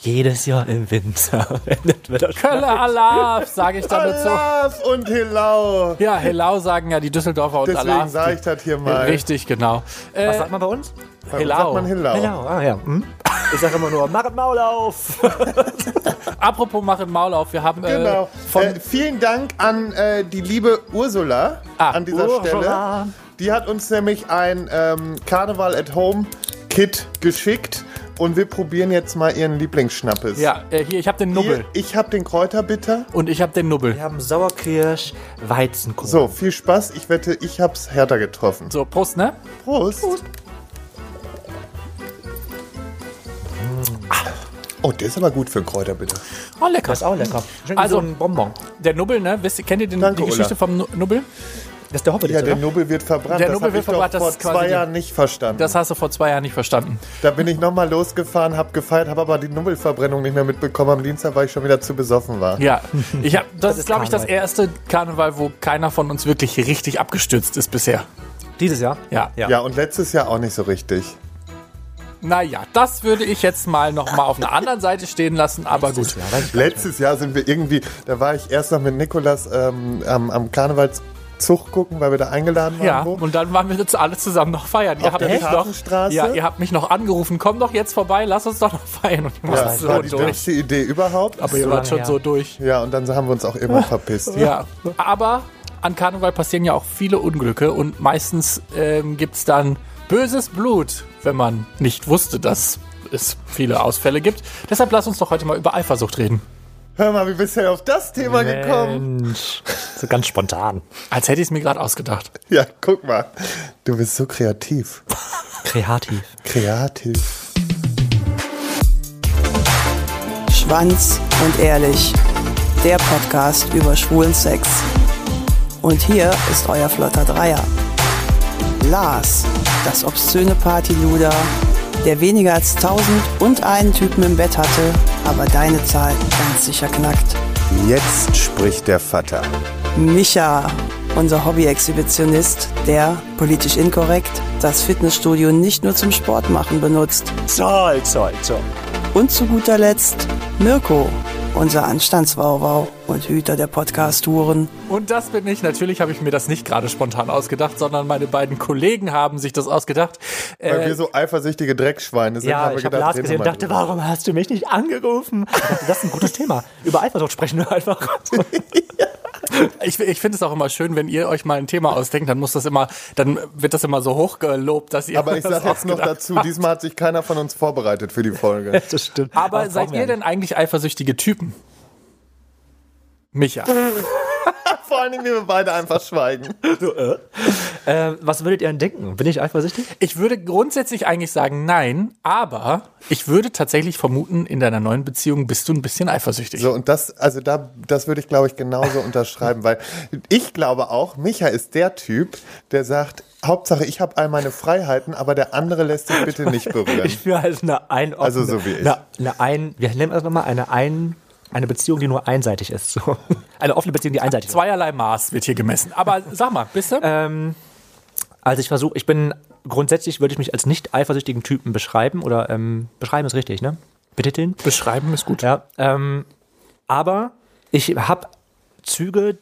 Jedes Jahr im Winter endet wieder Kölle Alaf, sage ich dann dazu. Alaf und Hillau. Ja, Hellau sagen ja die Düsseldorfer und Deswegen Alaf. sage ich das hier mal. Richtig, genau. Äh, Was sagt man bei uns? Bei uns sagt man Hillau. Genau, ah ja. Hm? Ich sage immer nur, mach Maul auf! apropos Mach Maul auf, wir haben Genau. äh, von äh, vielen Dank an äh, die liebe Ursula Ah, an dieser Ursula. Stelle. Die hat uns nämlich ein ähm, Karneval at Home Kit geschickt und wir probieren jetzt mal ihren Lieblingsschnappes. ja, äh, hier, ich habe den Nubbel Hier, ich habe den Kräuterbitter. und ich habe den Nubbel. Wir haben Sauerkirsch, Weizenkohl. So, viel Spaß. Ich wette, ich hab's härter getroffen. So, Prost, ne? Prost. Ah. Oh, der ist aber gut für einen Kräuterbitter. Oh, lecker. Das ist auch lecker. Schön Also- so ein Bonbon. Der Nubbel, ne? Wisst, ihr- kennt ihr den, Danke, die Geschichte Ulla. vom Nu- Nubbel? Das ist der Hoppe Ja, der oder? Nubbel wird verbrannt. Der das Nubbel hab wird ich doch verbrannt, das vor zwei Jahren nicht verstanden. Das hast du vor zwei Jahren nicht verstanden. da bin ich nochmal losgefahren, hab gefeiert, habe aber die Nubbelverbrennung nicht mehr mitbekommen. Am Dienstag, weil ich schon wieder zu besoffen war. Ja, ich hab, das, ist, ist glaube ich, das erste Karneval, wo keiner von uns wirklich richtig abgestürzt ist bisher. Dieses Jahr? Ja. Ja. Ja, und letztes Jahr auch nicht so richtig. Naja, das würde ich jetzt mal noch mal auf einer anderen Seite stehen lassen, aber gut. Letztes Jahr sind wir irgendwie, da war ich erst noch mit Nikolas ähm, am, am Karnevalszug gucken, weil wir da eingeladen waren. Ja, wo. und dann waren wir jetzt alle zusammen noch feiern. Ihr Auf habt, der mich noch, ja, ihr habt mich noch angerufen, komm doch jetzt vorbei, lass uns doch noch feiern. Und ich ja, das so war die durch. dümmste Idee überhaupt. Aber ihr so wart schon her. so durch. Ja, und dann haben wir uns auch immer verpisst. Ja, aber an Karneval passieren ja auch viele Unglücke und meistens ähm, gibt es dann böses Blut, wenn man nicht wusste, dass es viele Ausfälle gibt. Deshalb lass uns doch heute mal über Eifersucht reden. Hör mal, wie bist du denn auf das Thema gekommen? Mensch. So ganz spontan. Als hätte ich es mir gerade ausgedacht. Ja, guck mal. Du bist so kreativ. Kreativ. Kreativ. Schwanz und ehrlich. Der Podcast über schwulen Sex. Und hier ist euer flotter Dreier. Lars, das obszöne Partyluder, der weniger als tausend und einen Typen im Bett hatte, aber deine Zahl ganz sicher knackt. Jetzt spricht der Vater. Micha, unser Hobby-Exhibitionist, der, politisch inkorrekt, das Fitnessstudio nicht nur zum Sport machen benutzt. Zoll, zoll, zoll. Und zu guter Letzt Mirko, unser Anstandswauwau und Hüter der Podcast-Touren. Und das bin ich. Natürlich habe ich mir das nicht gerade spontan ausgedacht, sondern meine beiden Kollegen haben sich das ausgedacht. Weil Äh, wir so eifersüchtige Drecksschweine sind. Ja, wir ich habe gedacht, Lars gesehen und dachte, warum hast du mich nicht angerufen? Das ist ein gutes Thema. Über Eifersucht sprechen wir einfach. ich ich finde es auch immer schön, wenn ihr euch mal ein Thema ausdenkt, dann muss das immer, dann wird das immer so hochgelobt, dass ihr Aber ich sage jetzt noch dazu, diesmal hat sich keiner von uns vorbereitet für die Folge. Das stimmt. Aber das seid ihr denn eigentlich eifersüchtige Typen? Micha. Vor allen Dingen, wenn wir beide einfach schweigen. nicht. Äh, was würdet ihr denn denken? Bin ich eifersüchtig? Ich würde grundsätzlich eigentlich sagen nein, aber ich würde tatsächlich vermuten, in deiner neuen Beziehung bist du ein bisschen eifersüchtig. So, und das, also da, das würde ich, glaube ich, genauso unterschreiben, weil ich glaube auch, Micha ist der Typ, der sagt, Hauptsache, ich habe all meine Freiheiten, aber der andere lässt sich bitte nicht berühren. Ich führe halt eine ein Also so wie ich. Eine, eine ein, wir nennen das nochmal eine ein, eine Beziehung, die nur einseitig ist. So. Eine offene Beziehung, die einseitig ist. Zweierlei Maß wird hier gemessen. Aber sag mal, bist du? Ähm, also ich versuche, ich bin grundsätzlich würde ich mich als nicht eifersüchtigen Typen beschreiben oder ähm, beschreiben ist richtig, ne? Betiteln. Beschreiben ist gut. Ja. Ähm, aber ich habe Züge,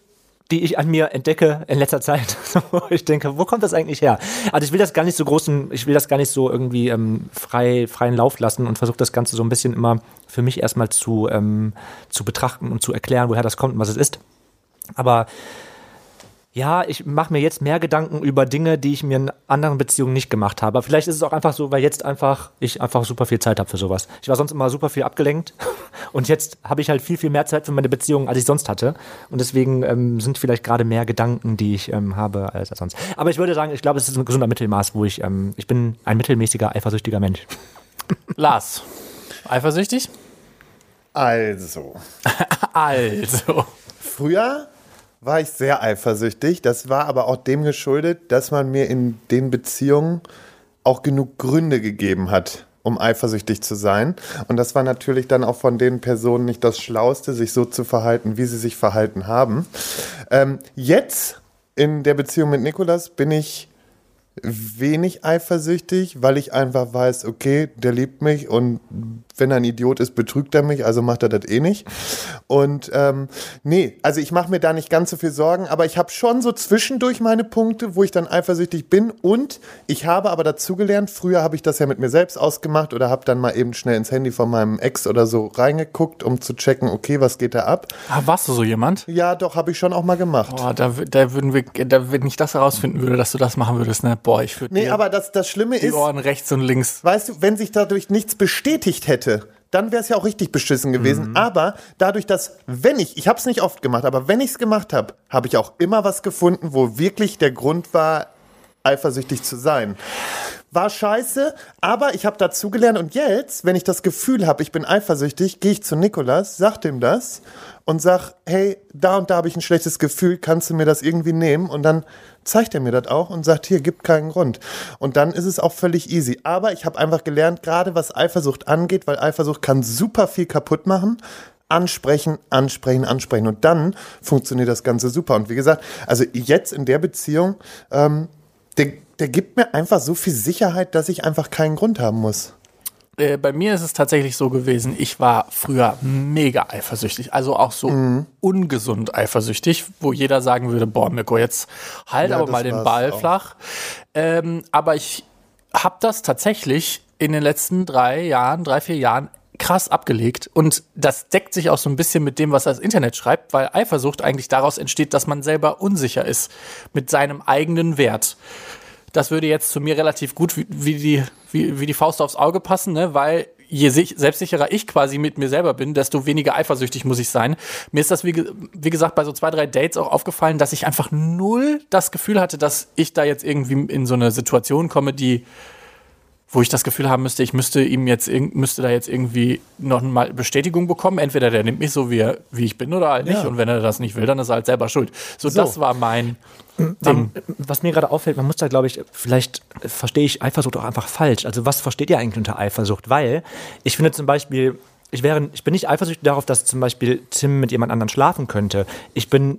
die ich an mir entdecke in letzter Zeit. ich denke, wo kommt das eigentlich her? Also ich will das gar nicht so großen, ich will das gar nicht so irgendwie ähm, frei, freien Lauf lassen und versuche das Ganze so ein bisschen immer für mich erstmal zu, ähm, zu betrachten und zu erklären, woher das kommt und was es ist. Aber ja, ich mache mir jetzt mehr Gedanken über Dinge, die ich mir in anderen Beziehungen nicht gemacht habe. Vielleicht ist es auch einfach so, weil jetzt einfach ich einfach super viel Zeit habe für sowas. Ich war sonst immer super viel abgelenkt und jetzt habe ich halt viel, viel mehr Zeit für meine Beziehungen, als ich sonst hatte. Und deswegen ähm, sind vielleicht gerade mehr Gedanken, die ich ähm, habe, als sonst. Aber ich würde sagen, ich glaube, es ist ein gesunder Mittelmaß, wo ich, ähm, ich bin ein mittelmäßiger, eifersüchtiger Mensch. Lars, eifersüchtig? Also, Also. früher war ich sehr eifersüchtig. Das war aber auch dem geschuldet, dass man mir in den Beziehungen auch genug Gründe gegeben hat, um eifersüchtig zu sein. Und das war natürlich dann auch von den Personen nicht das Schlauste, sich so zu verhalten, wie sie sich verhalten haben. Ähm, jetzt in der Beziehung mit Nikolas bin ich wenig eifersüchtig, weil ich einfach weiß, okay, der liebt mich und wenn er ein Idiot ist, betrügt er mich, also macht er das eh nicht. Und ähm, nee, also ich mache mir da nicht ganz so viel Sorgen, aber ich habe schon so zwischendurch meine Punkte, wo ich dann eifersüchtig bin und ich habe aber dazugelernt, früher habe ich das ja mit mir selbst ausgemacht oder habe dann mal eben schnell ins Handy von meinem Ex oder so reingeguckt, um zu checken, okay, was geht da ab. Ah, warst du so jemand? Ja, doch, habe ich schon auch mal gemacht. Boah, da, da würden wir, da, wenn ich das herausfinden würde, dass du das machen würdest, ne? Boah, ich würde Nee, aber das, das Schlimme die ist, Ohren rechts und links. weißt du, wenn sich dadurch nichts bestätigt hätte, dann wäre es ja auch richtig beschissen gewesen. Aber dadurch, dass, wenn ich, ich habe es nicht oft gemacht, aber wenn ich es gemacht habe, habe ich auch immer was gefunden, wo wirklich der Grund war, eifersüchtig zu sein. War scheiße, aber ich habe dazugelernt und jetzt, wenn ich das Gefühl habe, ich bin eifersüchtig, gehe ich zu Nikolas, sag dem das und sag, hey, da und da habe ich ein schlechtes Gefühl, kannst du mir das irgendwie nehmen? Und dann zeigt er mir das auch und sagt, hier, gibt keinen Grund. Und dann ist es auch völlig easy. Aber ich habe einfach gelernt, gerade was Eifersucht angeht, weil Eifersucht kann super viel kaputt machen, ansprechen, ansprechen, ansprechen. Und dann funktioniert das Ganze super. Und wie gesagt, also jetzt in der Beziehung, ähm, der, der gibt mir einfach so viel Sicherheit, dass ich einfach keinen Grund haben muss. Äh, bei mir ist es tatsächlich so gewesen, ich war früher mega eifersüchtig, also auch so Mhm. ungesund eifersüchtig, wo jeder sagen würde, boah, Mirko, jetzt halt Ja, aber mal den Ball auch. flach. Ähm, aber ich habe das tatsächlich in den letzten drei Jahren, drei, vier Jahren krass abgelegt und das deckt sich auch so ein bisschen mit dem, was das Internet schreibt, weil Eifersucht eigentlich daraus entsteht, dass man selber unsicher ist mit seinem eigenen Wert das würde jetzt zu mir relativ gut wie, wie, die, wie, wie die Faust aufs Auge passen, ne? weil je sich, selbstsicherer ich quasi mit mir selber bin, desto weniger eifersüchtig muss ich sein. Mir ist das, wie, wie gesagt, bei so zwei, drei Dates auch aufgefallen, dass ich einfach null das Gefühl hatte, dass ich da jetzt irgendwie in so eine Situation komme, die wo ich das Gefühl haben müsste, ich müsste ihm jetzt müsste da jetzt irgendwie noch mal Bestätigung bekommen. Entweder der nimmt mich so, wie, er, wie ich bin, oder halt nicht. Ja. Und wenn er das nicht will, dann ist er halt selber schuld. So, So. das war mein Ding. Man, was mir gerade auffällt, man muss da, glaube ich, vielleicht verstehe ich Eifersucht auch einfach falsch. Also was versteht ihr eigentlich unter Eifersucht? Weil ich finde zum Beispiel, ich, wäre, ich bin nicht eifersüchtig darauf, dass zum Beispiel Tim mit jemand anderem schlafen könnte. Ich bin,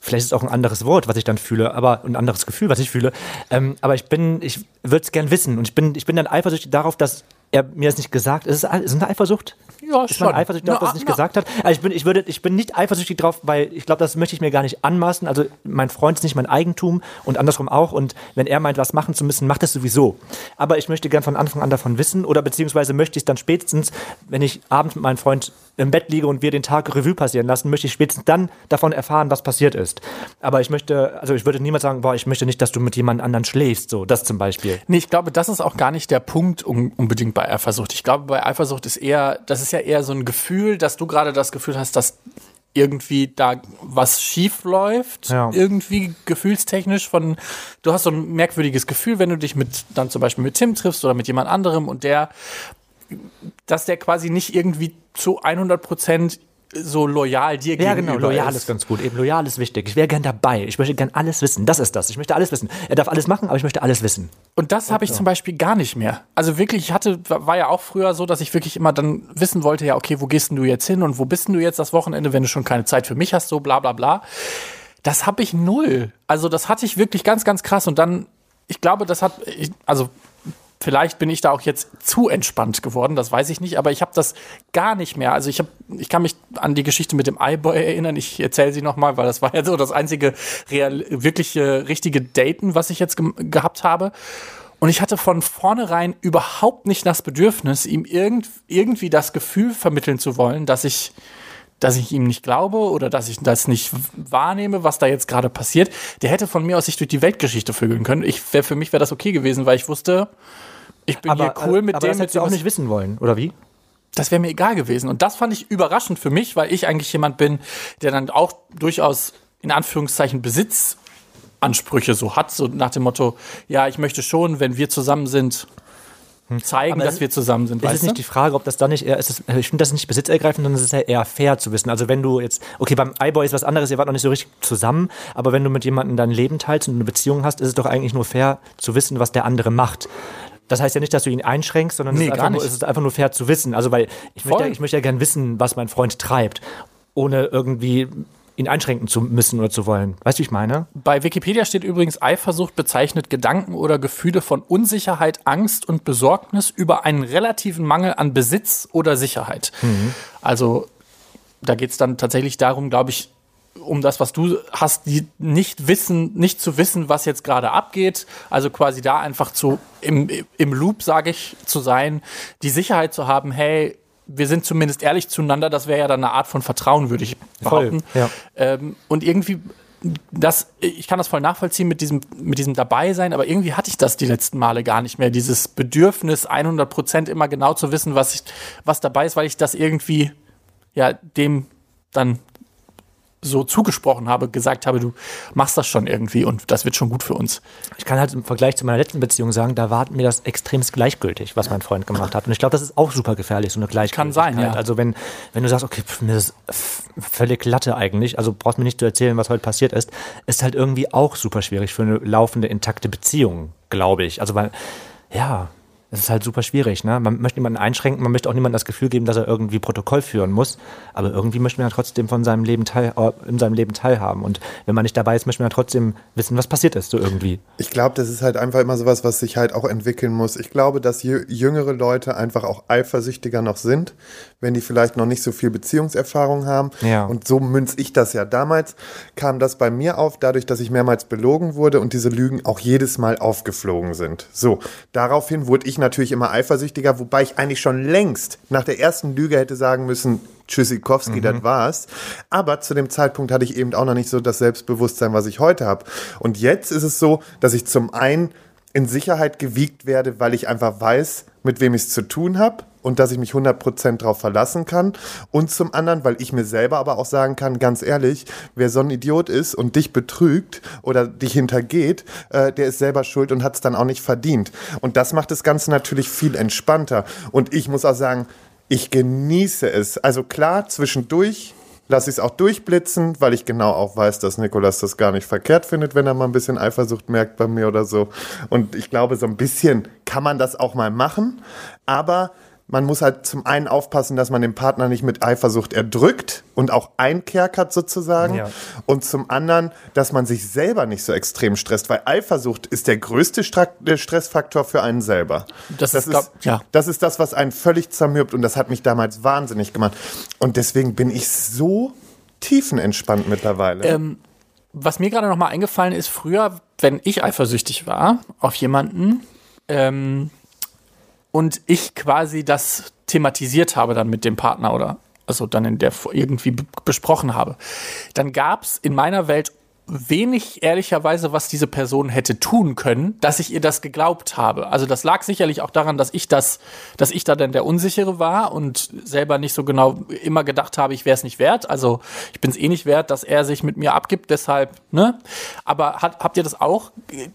vielleicht ist es auch ein anderes Wort, was ich dann fühle, aber ein anderes Gefühl, was ich fühle. Ähm, aber ich bin, ich würde es gern wissen und ich bin, ich bin dann eifersüchtig darauf, dass er mir das nicht gesagt. Ist ist es eine Eifersucht? Ja, ist man schon. eifersüchtig darauf, dass es nicht na. gesagt hat? Also ich bin, ich, würde, ich bin nicht eifersüchtig drauf, weil ich glaube, das möchte ich mir gar nicht anmaßen. Also mein Freund ist nicht mein Eigentum und andersrum auch. Und wenn er meint, was machen zu müssen, macht es sowieso. Aber ich möchte gern von Anfang an davon wissen oder beziehungsweise möchte ich es dann spätestens, wenn ich abends mit meinem Freund im Bett liege und wir den Tag Revue passieren lassen, möchte ich spätestens dann davon erfahren, was passiert ist. Aber ich möchte, also ich würde niemals sagen, boah, ich möchte nicht, dass du mit jemand anderen schläfst, so, das zum Beispiel. Nee, ich glaube, das ist auch gar nicht der Punkt un unbedingt bei Eifersucht. Ich glaube, bei Eifersucht ist eher, das ist ja eher so ein Gefühl, dass du gerade das Gefühl hast, dass irgendwie da was schief läuft, Ja. irgendwie gefühlstechnisch von, du hast so ein merkwürdiges Gefühl, wenn du dich mit, dann zum Beispiel mit Tim triffst oder mit jemand anderem und der, dass der quasi nicht irgendwie zu 100 Prozent so loyal dir Ja, gegenüber genau, loyal ist. ist ganz gut. Eben loyal ist wichtig. Ich wäre gern dabei. Ich möchte gern alles wissen. Das ist das. Ich möchte alles wissen. Er darf alles machen, aber ich möchte alles wissen. Und das habe ich zum Beispiel gar nicht mehr. Also wirklich, ich hatte, war ja auch früher so, dass ich wirklich immer dann wissen wollte, ja, okay, wo gehst denn du jetzt hin und wo bist denn du jetzt das Wochenende, wenn du schon keine Zeit für mich hast, so bla bla bla. Das habe ich null. Also das hatte ich wirklich ganz, ganz krass. Und dann, ich glaube, das hat, ich, also vielleicht bin ich da auch jetzt zu entspannt geworden, das weiß ich nicht, aber ich habe das gar nicht mehr. Also ich habe, ich kann mich an die Geschichte mit dem iBoy erinnern. Ich erzähle sie nochmal, weil das war ja so das einzige real, wirkliche, richtige Daten, was ich jetzt gem- gehabt habe. Und ich hatte von vornherein überhaupt nicht das Bedürfnis, ihm irgend, irgendwie das Gefühl vermitteln zu wollen, dass ich, dass ich ihm nicht glaube oder dass ich das nicht wahrnehme, was da jetzt gerade passiert. Der hätte von mir aus sich durch die Weltgeschichte vögeln können. Ich wär, für mich wäre das okay gewesen, weil ich wusste, ich bin hier cool mit aber dem. das hättest du auch nicht wissen wollen, oder wie? das wäre mir egal gewesen. Und das fand ich überraschend für mich, weil ich eigentlich jemand bin, der dann auch durchaus in Anführungszeichen Besitzansprüche so hat, so nach dem Motto, ja, ich möchte schon, wenn wir zusammen sind, zeigen, Aber dass es- wir zusammen sind. Ist es nicht die Frage, ob das dann nicht eher, ist es, ich finde das nicht besitzergreifend, sondern es ist ja eher fair zu wissen. Also wenn du jetzt, okay, beim iBoy ist was anderes, ihr wart noch nicht so richtig zusammen, aber wenn du mit jemandem dein Leben teilst und eine Beziehung hast, ist es doch eigentlich nur fair zu wissen, was der andere macht. Das heißt ja nicht, dass du ihn einschränkst, sondern Nee, es, ist nur, es ist einfach nur fair zu wissen. Also weil ich möchte, Voll. ich möchte ja gern wissen, was mein Freund treibt, ohne irgendwie ihn einschränken zu müssen oder zu wollen. Weißt du, wie ich meine? Bei Wikipedia steht übrigens, Eifersucht bezeichnet Gedanken oder Gefühle von Unsicherheit, Angst und Besorgnis über einen relativen Mangel an Besitz oder Sicherheit. Also da geht es dann tatsächlich darum, glaube ich, um das, was du hast, die nicht wissen, nicht zu wissen, was jetzt gerade abgeht. Also quasi da einfach zu im, im Loop, sage ich, zu sein, die Sicherheit zu haben, hey, wir sind zumindest ehrlich zueinander, das wäre ja dann eine Art von Vertrauen, würde ich behaupten. Voll, ja. ähm, und irgendwie das, ich kann das voll nachvollziehen mit diesem, mit diesem Dabeisein, aber irgendwie hatte ich das die letzten Male gar nicht mehr. Dieses Bedürfnis, 100 Prozent immer genau zu wissen, was, ich, was dabei ist, weil ich das irgendwie, ja, dem dann so zugesprochen habe, gesagt habe, du machst das schon irgendwie und das wird schon gut für uns. Ich kann halt im Vergleich zu meiner letzten Beziehung sagen, da war mir das extremst gleichgültig, was mein Freund gemacht hat. Und ich glaube, das ist auch super gefährlich, so eine Gleichgültigkeit. Kann sein, ja. Also wenn, wenn du sagst, okay, pf, mir ist völlig Latte eigentlich, also brauchst mir nicht zu erzählen, was heute passiert ist, ist halt irgendwie auch super schwierig für eine laufende, intakte Beziehung, glaube ich. Also weil, ja, es ist halt super schwierig. Ne? Man möchte niemanden einschränken, man möchte auch niemandem das Gefühl geben, dass er irgendwie Protokoll führen muss. Aber irgendwie möchte man ja trotzdem von seinem Leben teil, äh, in seinem Leben teilhaben. Und wenn man nicht dabei ist, möchte man ja trotzdem wissen, was passiert ist, so irgendwie. Ich glaube, das ist halt einfach immer sowas, was sich halt auch entwickeln muss. Ich glaube, dass jü- jüngere Leute einfach auch eifersüchtiger noch sind, wenn die vielleicht noch nicht so viel Beziehungserfahrung haben. Ja. Und so münz ich das ja. Damals kam das bei mir auf, dadurch, dass ich mehrmals belogen wurde und diese Lügen auch jedes Mal aufgeflogen sind. So, daraufhin wurde ich natürlich immer eifersüchtiger, wobei ich eigentlich schon längst nach der ersten Lüge hätte sagen müssen, Tschüssikowski, das war's. Aber zu dem Zeitpunkt hatte ich eben auch noch nicht so das Selbstbewusstsein, was ich heute habe. Und jetzt ist es so, dass ich zum einen in Sicherheit gewiegt werde, weil ich einfach weiß, mit wem ich es zu tun habe und dass ich mich 100% darauf verlassen kann. Und zum anderen, weil ich mir selber aber auch sagen kann, ganz ehrlich, wer so ein Idiot ist und dich betrügt oder dich hintergeht, äh, der ist selber schuld und hat es dann auch nicht verdient. Und das macht das Ganze natürlich viel entspannter. Und ich muss auch sagen, ich genieße es. Also klar, zwischendurch lasse ich es auch durchblitzen, weil ich genau auch weiß, dass Nikolas das gar nicht verkehrt findet, wenn er mal ein bisschen Eifersucht merkt bei mir oder so. Und ich glaube, so ein bisschen kann man das auch mal machen, aber man muss halt zum einen aufpassen, dass man den Partner nicht mit Eifersucht erdrückt und auch einkerkert sozusagen. Ja. Und zum anderen, dass man sich selber nicht so extrem stresst, weil Eifersucht ist der größte Stressfaktor für einen selber. Das ist, glaub- ja. Das ist das, was einen völlig zermürbt und das hat mich damals wahnsinnig gemacht. Und deswegen bin ich so tiefenentspannt mittlerweile. Ähm, was mir gerade noch mal eingefallen ist, früher, wenn ich eifersüchtig war auf jemanden ähm, und ich quasi das thematisiert habe dann mit dem Partner oder also dann in der irgendwie besprochen habe, dann gab es in meiner Welt wenig ehrlicherweise, was diese Person hätte tun können, dass ich ihr das geglaubt habe. Also das lag sicherlich auch daran, dass ich das, dass ich da dann der Unsichere war und selber nicht so genau immer gedacht habe, ich wäre es nicht wert. Also ich bin es eh nicht wert, dass er sich mit mir abgibt, deshalb, ne? Aber hat, habt ihr das auch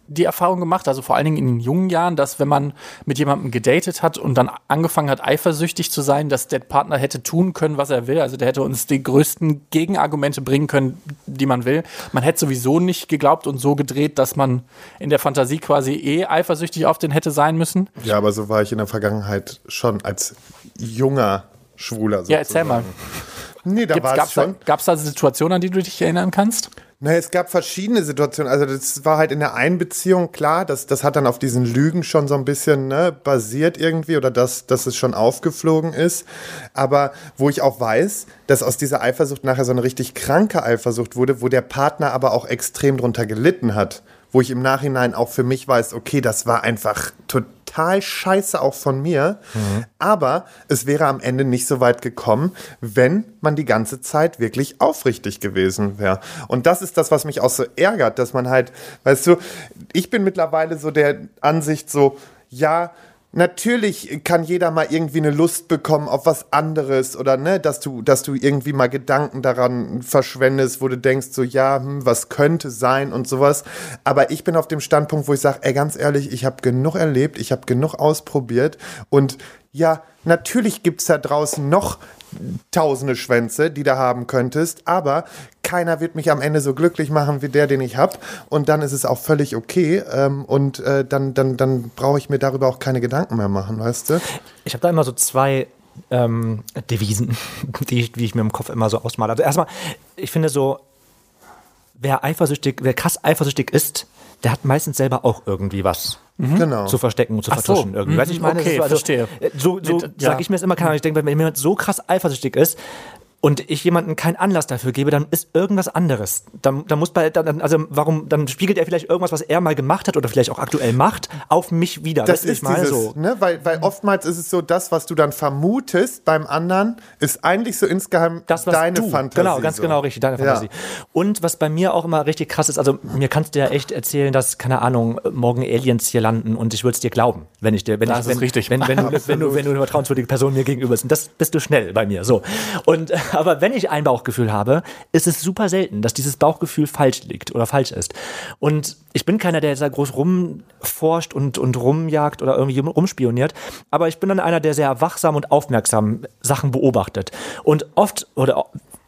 die Erfahrung gemacht, also vor allen Dingen in den jungen Jahren, dass wenn man mit jemandem gedatet hat und dann angefangen hat, eifersüchtig zu sein, dass der Partner hätte tun können, was er will. Also der hätte uns die größten Gegenargumente bringen können, die man will. Man hätte sowieso nicht geglaubt und so gedreht, dass man in der Fantasie quasi eh eifersüchtig auf den hätte sein müssen. ja, aber so war ich in der Vergangenheit schon als junger Schwuler sozusagen. Ja, erzähl mal. Nee, da war Gab es es schon. gab's da Situationen, an die du dich erinnern kannst? Naja, es gab verschiedene Situationen. Also das war halt in der einen Beziehung klar, das, das hat dann auf diesen Lügen schon so ein bisschen ne, basiert irgendwie oder dass, dass es schon aufgeflogen ist. Aber wo ich auch weiß, dass aus dieser Eifersucht nachher so eine richtig kranke Eifersucht wurde, wo der Partner aber auch extrem drunter gelitten hat. Wo ich im Nachhinein auch für mich weiß, okay, das war einfach total scheiße auch von mir. Aber es wäre am Ende nicht so weit gekommen, wenn man die ganze Zeit wirklich aufrichtig gewesen wäre. Und das ist das, was mich auch so ärgert, dass man halt, weißt du, ich bin mittlerweile so der Ansicht so, ja, Natürlich kann jeder mal irgendwie eine Lust bekommen auf was anderes oder ne, dass du, dass du irgendwie mal Gedanken daran verschwendest, wo du denkst, so ja, hm, was könnte sein und sowas. Aber ich bin auf dem Standpunkt, wo ich sage, ey, ganz ehrlich, ich habe genug erlebt, ich habe genug ausprobiert und ja, natürlich gibt's da draußen noch tausende Schwänze, die du haben könntest, aber keiner wird mich am Ende so glücklich machen wie der, den ich habe. Und dann ist es auch völlig okay. Ähm, und äh, dann, dann, dann brauche ich mir darüber auch keine Gedanken mehr machen, weißt du? Ich habe da immer so zwei ähm, Devisen, die ich, die ich mir im Kopf immer so ausmale. Also erstmal, ich finde so, wer eifersüchtig, wer krass eifersüchtig ist, der hat meistens selber auch irgendwie was Genau. zu verstecken und zu Ach so. vertuschen. Irgendwie. Mhm, Weißt du, ich meine, okay, das ist verstehe. äh, So, so ja. sage ich mir das immer, keine Ahnung, ich denke, wenn jemand so krass eifersüchtig ist, und ich jemandem keinen Anlass dafür gebe, dann ist irgendwas anderes. Dann, dann muss bei, dann, also warum, dann spiegelt er vielleicht irgendwas, was er mal gemacht hat oder vielleicht auch aktuell macht, auf mich wieder. Das wie ist meine dieses, so. ne, weil, weil oftmals ist es so, das, was du dann vermutest beim anderen, ist eigentlich so insgeheim das, was deine du, Fantasie. Genau, ganz so. genau, richtig, deine Ja. Fantasie. Und was bei mir auch immer richtig krass ist, also mir kannst du ja echt erzählen, dass, keine Ahnung, morgen Aliens hier landen und ich würde es dir glauben, wenn ich dir, wenn Das ich, ist wenn, richtig. Wenn, wenn, du, wenn, du, wenn du eine vertrauenswürdige Person mir gegenüber bist. Und das bist du schnell bei mir, so. Und, aber wenn ich ein Bauchgefühl habe, ist es super selten, dass dieses Bauchgefühl falsch liegt oder falsch ist. Und ich bin keiner, der jetzt da groß rumforscht und, und rumjagt oder irgendwie rumspioniert, aber ich bin dann einer, der sehr wachsam und aufmerksam Sachen beobachtet. Und oft oder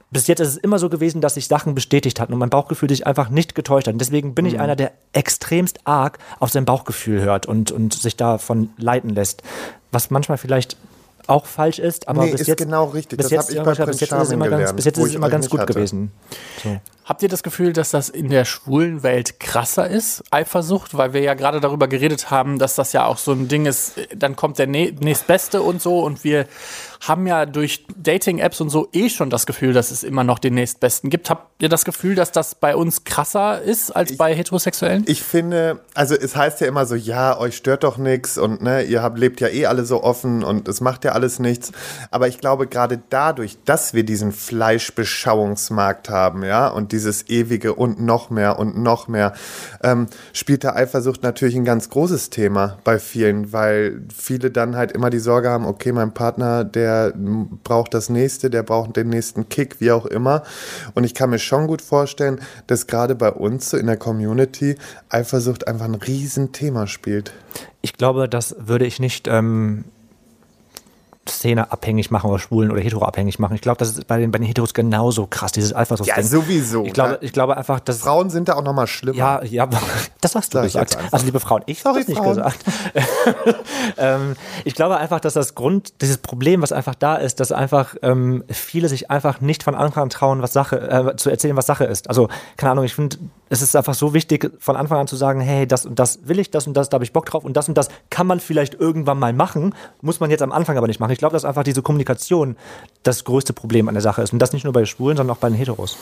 bis jetzt ist es immer so gewesen, dass sich Sachen bestätigt hatten und mein Bauchgefühl sich einfach nicht getäuscht hat. Und deswegen bin ich einer, der extremst arg auf sein Bauchgefühl hört und, und sich davon leiten lässt. Was manchmal vielleicht auch falsch ist, aber Nee, bis ist jetzt genau richtig. Bis Das jetzt, ich bei bis jetzt ist es immer ganz, gelernt, bis jetzt ist es immer ganz gut hatte. gewesen. So. Habt ihr das Gefühl, dass das in der schwulen Welt krasser ist, Eifersucht? Weil wir ja gerade darüber geredet haben, dass das ja auch so ein Ding ist, äh, dann kommt der nä- nächstbeste und so und wir haben ja durch Dating-Apps und so eh schon das Gefühl, dass es immer noch den nächstbesten gibt. Habt ihr das Gefühl, dass das bei uns krasser ist als bei Heterosexuellen? Ich finde, also es heißt ja immer so, ja, euch stört doch nichts und ne, ihr habt, lebt ja eh alle so offen und es macht ja alles nichts. Aber ich glaube, gerade dadurch, dass wir diesen Fleischbeschauungsmarkt haben, ja, und dieses ewige und noch mehr und noch mehr, ähm, spielt da Eifersucht natürlich ein ganz großes Thema bei vielen, weil viele dann halt immer die Sorge haben, okay, mein Partner, der braucht das nächste, der braucht den nächsten Kick, wie auch immer. Und ich kann mir schon gut vorstellen, dass gerade bei uns so in der Community Eifersucht einfach ein Riesenthema spielt. Ich glaube, das würde ich nicht ähm, Szene abhängig machen oder Schwulen oder Hetero abhängig machen. Ich glaube, das ist bei den, bei den Heteros genauso krass, dieses Eifersucht. Ja, sowieso. Ich glaube, Ne? ich glaube einfach, dass Frauen sind da auch noch mal schlimmer. Ja, ja, das hast du Sag gesagt. Also liebe Frauen, ich habe das nicht Frauen. gesagt. ähm, ich glaube einfach, dass das Grund, dieses Problem, was einfach da ist, dass einfach ähm, viele sich einfach nicht von Anfang an trauen, was Sache, äh, zu erzählen, was Sache ist. Also, keine Ahnung, ich finde, es ist einfach so wichtig, von Anfang an zu sagen, hey, das und das will ich, das und das, da habe ich Bock drauf und das und das kann man vielleicht irgendwann mal machen, muss man jetzt am Anfang aber nicht machen. Ich glaube, dass einfach diese Kommunikation das größte Problem an der Sache ist. Und das nicht nur bei Schwulen, sondern auch bei den Heteros.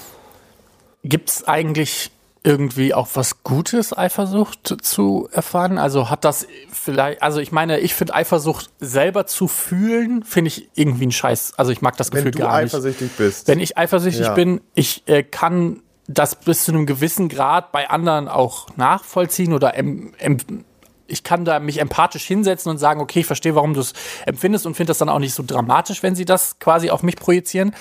Gibt es eigentlich irgendwie auch was Gutes, Eifersucht zu erfahren? Also hat das vielleicht, also ich meine, ich finde Eifersucht selber zu fühlen, finde ich irgendwie ein Scheiß. Also ich mag das Wenn Gefühl du gar nicht. eifersüchtig bist. Wenn ich eifersüchtig Ja. bin, ich äh, kann das bis zu einem gewissen Grad bei anderen auch nachvollziehen oder em, em, ich kann da mich empathisch hinsetzen und sagen, okay, ich verstehe, warum du es empfindest und finde das dann auch nicht so dramatisch, wenn sie das quasi auf mich projizieren.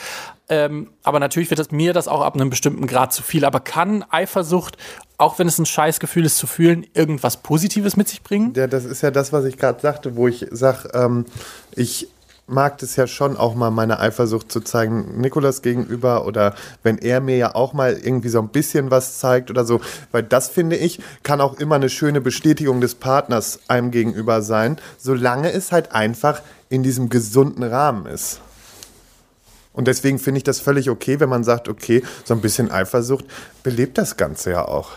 Ähm, aber natürlich wird es mir das auch ab einem bestimmten Grad zu viel. Aber kann Eifersucht, auch wenn es ein Scheißgefühl ist zu fühlen, irgendwas Positives mit sich bringen? Ja, das ist ja das, was ich gerade sagte, wo ich sage, ähm, ich mag es ja schon auch mal meine Eifersucht zu zeigen, Nikolas gegenüber oder wenn er mir ja auch mal irgendwie so ein bisschen was zeigt oder so, weil das finde ich, kann auch immer eine schöne Bestätigung des Partners einem gegenüber sein, solange es halt einfach in diesem gesunden Rahmen ist. Und deswegen finde ich das völlig okay, wenn man sagt, okay, so ein bisschen Eifersucht belebt das Ganze ja auch.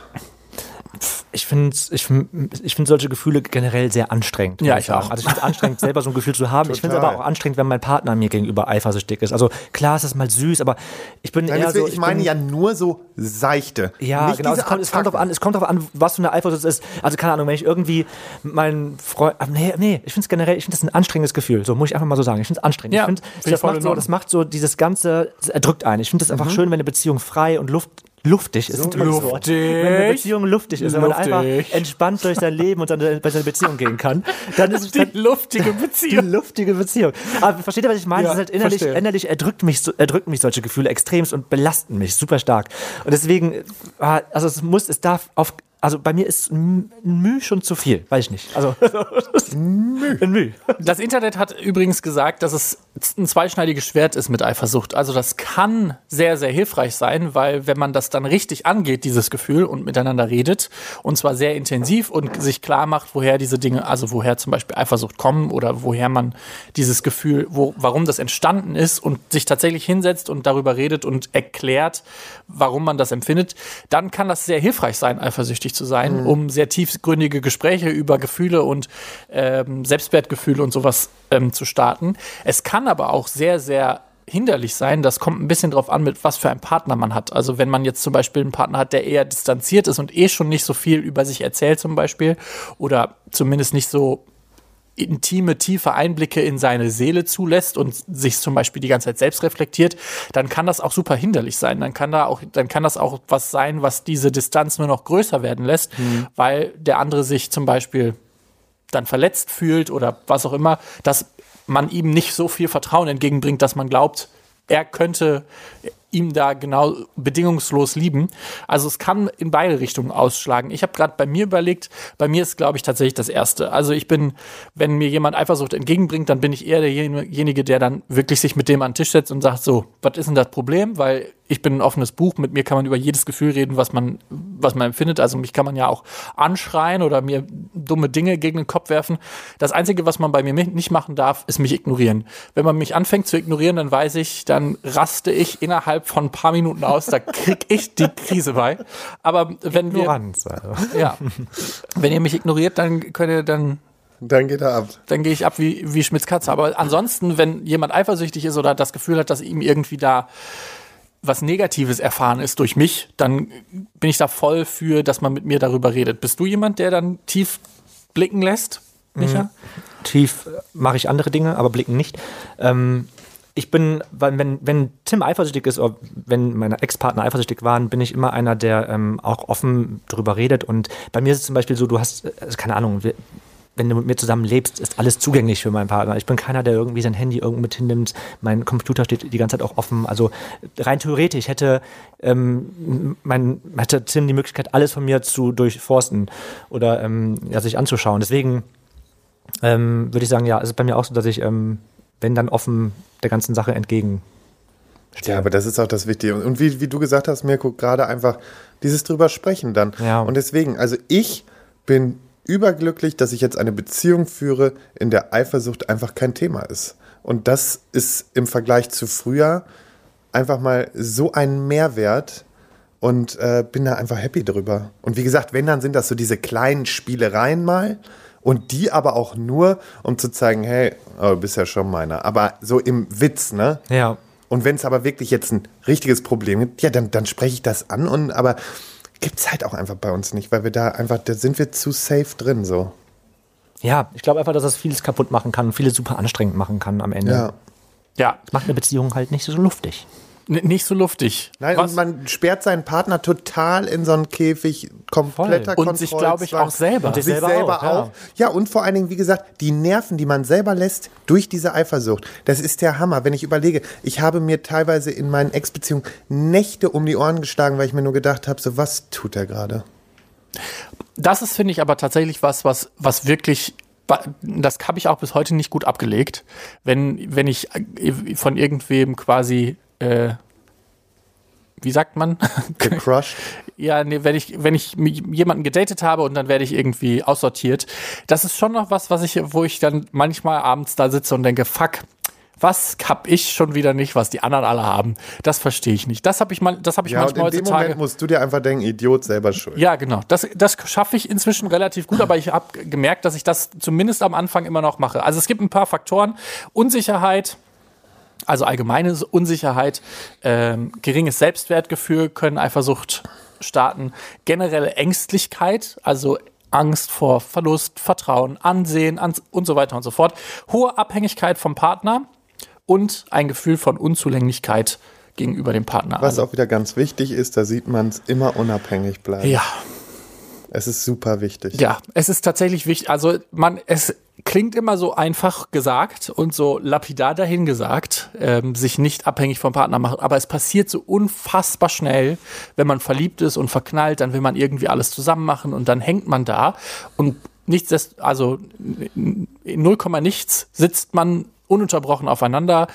Ich finde ich find, ich find solche Gefühle generell sehr anstrengend. Ja, ich auch. Also ich finde es anstrengend, selber so ein Gefühl zu haben. Ich finde es Total. aber auch anstrengend, wenn mein Partner mir gegenüber eifersüchtig ist. Also klar ist das mal süß, aber ich bin Nein, eher deswegen, so. ich meine bin, ja nur so seichte. Ja, Nicht genau. Es kommt, es, kommt Attacken. an, es kommt drauf an, was für eine Eifersucht es ist. Also keine Ahnung, wenn ich irgendwie meinen Freund. ah, Nee, nee, ich finde es generell, ich finde das ein anstrengendes Gefühl. So muss ich einfach mal so sagen. Ich finde es anstrengend. Ja, ich finde, find ich das, macht so, das macht so dieses Ganze, das erdrückt einen. Ich finde es einfach schön, wenn eine Beziehung frei und luft, luftig ist. ein tolles Wort. luftig. Wenn eine Beziehung luftig ist, wenn man einfach entspannt durch sein Leben und seine, bei seiner Beziehung gehen kann, dann ist es Die dann, luftige die Beziehung. luftige Beziehung. Aber versteht ihr, was ich meine? Ja, das ist halt innerlich, verstehe. innerlich erdrückt mich, so- erdrücken mich solche Gefühle extremst und belasten mich super stark. Und deswegen, ah, also es muss, es darf auf also bei mir ist ein Müh schon zu viel, weiß ich nicht. Also Müh. ein Müh. Das Internet hat übrigens gesagt, dass es ein zweischneidiges Schwert ist mit Eifersucht. Also das kann sehr, sehr hilfreich sein, weil wenn man das dann richtig angeht, dieses Gefühl und miteinander redet und zwar sehr intensiv und sich klar macht, woher diese Dinge, also woher zum Beispiel Eifersucht kommen oder woher man dieses Gefühl, wo, warum das entstanden ist und sich tatsächlich hinsetzt und darüber redet und erklärt, warum man das empfindet, dann kann das sehr hilfreich sein, eifersüchtig zu sein, mhm. um sehr tiefgründige Gespräche über Gefühle und ähm, Selbstwertgefühle und sowas ähm, zu starten. Es kann aber auch sehr, sehr hinderlich sein. Das kommt ein bisschen drauf an, mit was für einem Partner man hat. Also wenn man jetzt zum Beispiel einen Partner hat, der eher distanziert ist und eh schon nicht so viel über sich erzählt zum Beispiel oder zumindest nicht so intime, tiefe Einblicke in seine Seele zulässt und sich zum Beispiel die ganze Zeit selbst reflektiert, dann kann das auch super hinderlich sein. Dann kann da auch, dann kann das auch was sein, was diese Distanz nur noch größer werden lässt, mhm. weil der andere sich zum Beispiel dann verletzt fühlt oder was auch immer, dass man ihm nicht so viel Vertrauen entgegenbringt, dass man glaubt, er könnte ihm da genau bedingungslos lieben. Also es kann in beide Richtungen ausschlagen. Ich habe gerade bei mir überlegt, bei mir ist, glaube ich, tatsächlich das Erste. Also ich bin, wenn mir jemand Eifersucht entgegenbringt, dann bin ich eher derjenige, der dann wirklich sich mit dem an den Tisch setzt und sagt, so, was ist denn das Problem? Weil ich bin ein offenes Buch, mit mir kann man über jedes Gefühl reden, was man, was man empfindet. Also mich kann man ja auch anschreien oder mir dumme Dinge gegen den Kopf werfen. Das Einzige, was man bei mir nicht machen darf, ist mich ignorieren. Wenn man mich anfängt zu ignorieren, dann weiß ich, dann raste ich innerhalb von ein paar Minuten aus, da krieg ich die Krise bei. Aber wenn Ignoranz, wir, also. ja, wenn ihr mich ignoriert, dann könnt ihr dann dann geht er ab. Dann gehe ich ab wie, wie Schmitz Katze. Aber ansonsten, wenn jemand eifersüchtig ist oder das Gefühl hat, dass ihm irgendwie da was Negatives erfahren ist durch mich, dann bin ich da voll für, dass man mit mir darüber redet. Bist du jemand, der dann tief blicken lässt, Micha? Mhm. Tief mache ich andere Dinge, aber blicken nicht. Ähm, ich bin, wenn, wenn Tim eifersüchtig ist oder wenn meine Ex-Partner eifersüchtig waren, bin ich immer einer, der ähm, auch offen darüber redet. Und bei mir ist es zum Beispiel so, du hast, äh, keine Ahnung, wir, wenn du mit mir zusammen lebst, ist alles zugänglich für meinen Partner. Ich bin keiner, der irgendwie sein Handy irgendwo mit hinnimmt. Mein Computer steht die ganze Zeit auch offen. Also rein theoretisch hätte, ähm, mein, hätte Tim die Möglichkeit, alles von mir zu durchforsten oder ähm, ja, sich anzuschauen. Deswegen ähm, würde ich sagen, ja, es ist bei mir auch so, dass ich, ähm, wenn dann offen der ganzen Sache entgegen ja, aber das ist auch das Wichtige. Und wie, wie du gesagt hast, Mirko, gerade einfach dieses drüber sprechen dann. Ja. Und deswegen, also ich bin überglücklich, dass ich jetzt eine Beziehung führe, in der Eifersucht einfach kein Thema ist. Und das ist im Vergleich zu früher einfach mal so ein Mehrwert und äh, bin da einfach happy drüber. Und wie gesagt, wenn, dann sind das so diese kleinen Spielereien mal und die aber auch nur, um zu zeigen, hey, oh, du bist ja schon meiner. Aber so im Witz, ne? Ja. Und wenn es aber wirklich jetzt ein richtiges Problem gibt, ja, dann, dann spreche ich das an und aber gibt es halt auch einfach bei uns nicht, weil wir da einfach, da sind wir zu safe drin so. Ja, ich glaube einfach, dass das vieles kaputt machen kann, vieles super anstrengend machen kann am Ende. Ja. Ja. Das macht eine Beziehung halt nicht so luftig. N nicht so luftig. Nein, Was? und man sperrt seinen Partner total in so einen Käfig, kompletter Voll. Und sich, glaube ich, auch selber. Und sich selber, selber auch, auch. Ja. ja, und vor allen Dingen, wie gesagt, die Nerven, die man selber lässt durch diese Eifersucht. Das ist der Hammer. Wenn ich überlege, ich habe mir teilweise in meinen Ex-Beziehungen Nächte um die Ohren geschlagen, weil ich mir nur gedacht habe, so was tut er gerade? Das ist, finde ich, aber tatsächlich was, was, was wirklich das habe ich auch bis heute nicht gut abgelegt. Wenn, wenn ich von irgendwem quasi äh, wie sagt man? Gecrushed? ja, nee, wenn ich, wenn ich jemanden gedatet habe und dann werde ich irgendwie aussortiert. Das ist schon noch was, was ich, wo ich dann manchmal abends da sitze und denke, fuck, was hab ich schon wieder nicht, was die anderen alle haben? Das verstehe ich nicht. Das habe ich mal, das habe ich ja, manchmal und in heutzutage. Moment musst du dir einfach denken, Idiot selber schuld. Ja, genau. Das, das schaffe ich inzwischen relativ gut, aber ich habe gemerkt, dass ich das zumindest am Anfang immer noch mache. Also es gibt ein paar Faktoren. Unsicherheit, also allgemeine Unsicherheit, ähm, geringes Selbstwertgefühl können Eifersucht starten, generelle Ängstlichkeit, also Angst vor Verlust, Vertrauen, Ansehen und so weiter und so fort, hohe Abhängigkeit vom Partner und ein Gefühl von Unzulänglichkeit gegenüber dem Partner. Was auch wieder ganz wichtig ist, da sieht man es immer unabhängig bleiben. Ja. Es ist super wichtig. Ja, es ist tatsächlich wichtig. Also man, es klingt immer so einfach gesagt und so lapidar dahingesagt, ähm, sich nicht abhängig vom Partner machen. Aber es passiert so unfassbar schnell, wenn man verliebt ist und verknallt, dann will man irgendwie alles zusammen machen und dann hängt man da und nichts, also in 0, nichts sitzt man ununterbrochen aufeinander,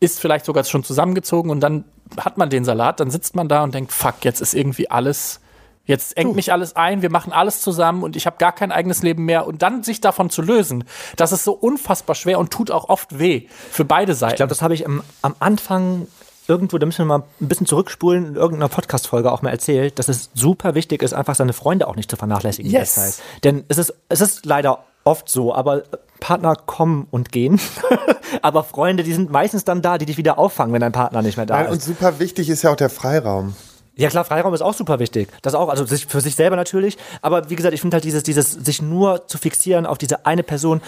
ist vielleicht sogar schon zusammengezogen und dann hat man den Salat, dann sitzt man da und denkt, fuck, jetzt ist irgendwie alles Jetzt engt mich alles ein, wir machen alles zusammen und ich habe gar kein eigenes Leben mehr. Und dann sich davon zu lösen, das ist so unfassbar schwer und tut auch oft weh für beide Seiten. Ich glaube, das habe ich am, am Anfang irgendwo, da müssen wir mal ein bisschen zurückspulen, in irgendeiner Podcast-Folge auch mal erzählt, dass es super wichtig ist, einfach seine Freunde auch nicht zu vernachlässigen yes. in der Zeit. Denn es ist, es ist leider oft so, aber Partner kommen und gehen. aber Freunde, die sind meistens dann da, die dich wieder auffangen, wenn dein Partner nicht mehr da Nein, ist. und super wichtig ist ja auch der Freiraum. Ja klar, Freiraum ist auch super wichtig. Das auch, also sich, für sich selber natürlich. Aber wie gesagt, ich finde halt dieses, dieses, sich nur zu fixieren auf diese eine Person.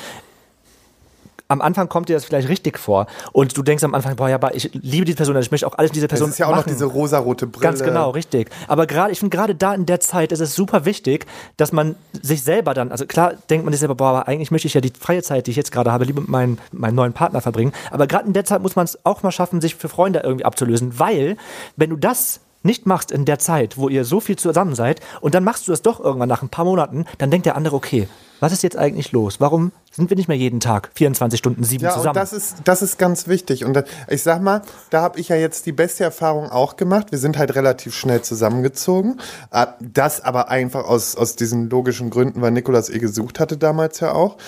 Am Anfang kommt dir das vielleicht richtig vor. Und du denkst am Anfang, boah, ja, aber ich liebe diese Person, ich möchte auch alles mit dieser Das Person ist ja auch machen. noch diese rosarote Brille. Ganz genau, richtig. Aber gerade, ich finde gerade da in der Zeit ist es super wichtig, dass man sich selber dann, also klar denkt man sich selber, boah, aber eigentlich möchte ich ja die freie Zeit, die ich jetzt gerade habe, lieber mit meinem, meinem neuen Partner verbringen. Aber gerade in der Zeit muss man es auch mal schaffen, sich für Freunde irgendwie abzulösen, weil wenn du das nicht machst in der Zeit, wo ihr so viel zusammen seid, und dann machst du das doch irgendwann nach ein paar Monaten, dann denkt der andere, okay, was ist jetzt eigentlich los? Warum sind wir nicht mehr jeden Tag 24 Stunden sieben Ja, zusammen? und das ist, das ist ganz wichtig. Und da- ich sag mal, da habe ich ja jetzt die beste Erfahrung auch gemacht. Wir sind halt relativ schnell zusammengezogen. Äh, Das aber einfach aus, aus diesen logischen Gründen, weil Nikolas eh gesucht hatte damals ja auch.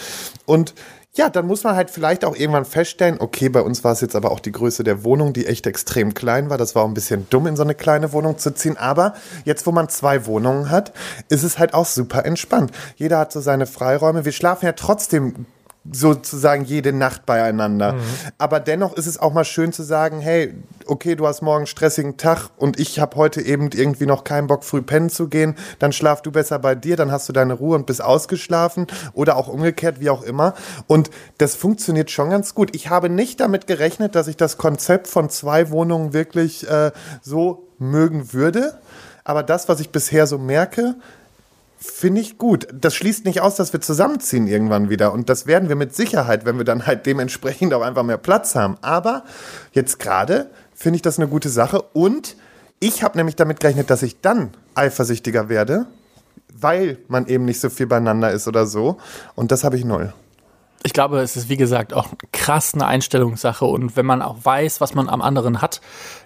Und ja, dann muss man halt vielleicht auch irgendwann feststellen, okay, bei uns war es jetzt aber auch die Größe der Wohnung, die echt extrem klein war. Das war auch ein bisschen dumm, in so eine kleine Wohnung zu ziehen. Aber jetzt, wo man zwei Wohnungen hat, ist es halt auch super entspannt. Jeder hat so seine Freiräume. Wir schlafen ja trotzdem sozusagen jede Nacht beieinander. Aber dennoch ist es auch mal schön zu sagen, hey, okay, du hast morgen einen stressigen Tag und ich habe heute eben irgendwie noch keinen Bock, früh pennen zu gehen, dann schlaf du besser bei dir, dann hast du deine Ruhe und bist ausgeschlafen oder auch umgekehrt, wie auch immer. Und das funktioniert schon ganz gut. Ich habe nicht damit gerechnet, dass ich das Konzept von zwei Wohnungen wirklich äh, so mögen würde. Aber das, was ich bisher so merke, Finde ich gut. Das schließt nicht aus, dass wir zusammenziehen irgendwann wieder. Und das werden wir mit Sicherheit, wenn wir dann halt dementsprechend auch einfach mehr Platz haben. Aber jetzt gerade finde ich das eine gute Sache. Und ich habe nämlich damit gerechnet, dass ich dann eifersüchtiger werde, weil man eben nicht so viel beieinander ist oder so. Und das habe ich null. Ich glaube, es ist wie gesagt auch krass eine Einstellungssache und wenn man auch weiß, was man am anderen hat,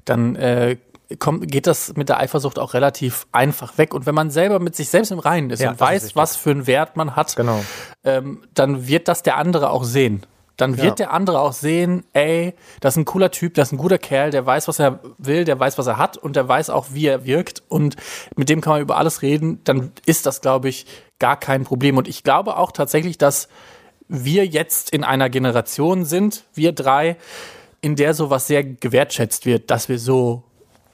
dann äh, kommt, geht das mit der Eifersucht auch relativ einfach weg. Und wenn man selber mit sich selbst im Reinen ist Ja, und ist weiß, wichtig. was für einen Wert man hat, Genau. ähm, dann wird das der andere auch sehen. Dann wird Ja. der andere auch sehen, ey, das ist ein cooler Typ, das ist ein guter Kerl, der weiß, was er will, der weiß, was er hat und der weiß auch, wie er wirkt und mit dem kann man über alles reden, dann ist das, glaube ich, gar kein Problem. Und ich glaube auch tatsächlich, dass wir jetzt in einer Generation sind, wir drei, in der sowas sehr gewertschätzt wird, dass wir so,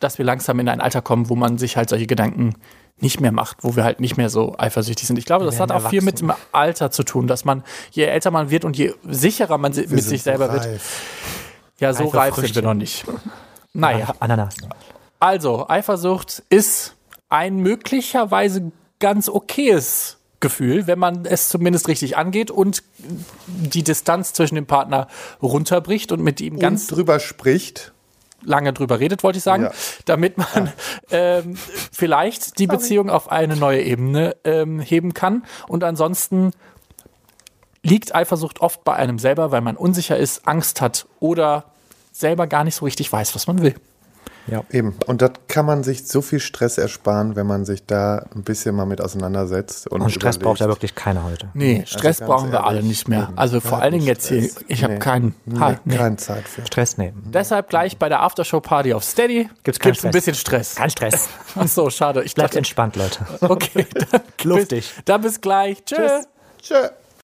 dass wir langsam in ein Alter kommen, wo man sich halt solche Gedanken nicht mehr macht, wo wir halt nicht mehr so eifersüchtig sind. Ich glaube, das hat auch viel mit dem Alter zu tun, dass man, je älter man wird und je sicherer man si- mit sich selber wird, ja, so Reife reif sind wir noch nicht. Naja, Ananas. also, Eifersucht ist ein möglicherweise ganz okayes Gefühl, wenn man es zumindest richtig angeht und die Distanz zwischen dem Partner runterbricht und mit ihm ganz Und drüber spricht. Lange drüber redet, wollte ich sagen, Ja. damit man ähm, vielleicht die Beziehung auf eine neue Ebene ähm, heben kann. Und ansonsten liegt Eifersucht oft bei einem selber, weil man unsicher ist, Angst hat oder selber gar nicht so richtig weiß, was man will. Ja. Eben. Und das kann man sich so viel Stress ersparen, wenn man sich da ein bisschen mal mit auseinandersetzt. Und, Und Stress überlegt. braucht ja wirklich keiner heute. Nee, Stress ganz brauchen wir alle nicht mehr. eben. Also vor allen Dingen jetzt hier, ich habe Nee. keinen. Nee, nee. Keine Zeit für. Stress nehmen. Deshalb gleich bei der Aftershow-Party auf Steady Gibt's keinen ein Stress. bisschen Stress. Kein Stress. Ach so, schade. Ich Bleibt dachte, entspannt, Leute. okay, dann Luftig. Bis, dann bis gleich. Tschüss. Tschö.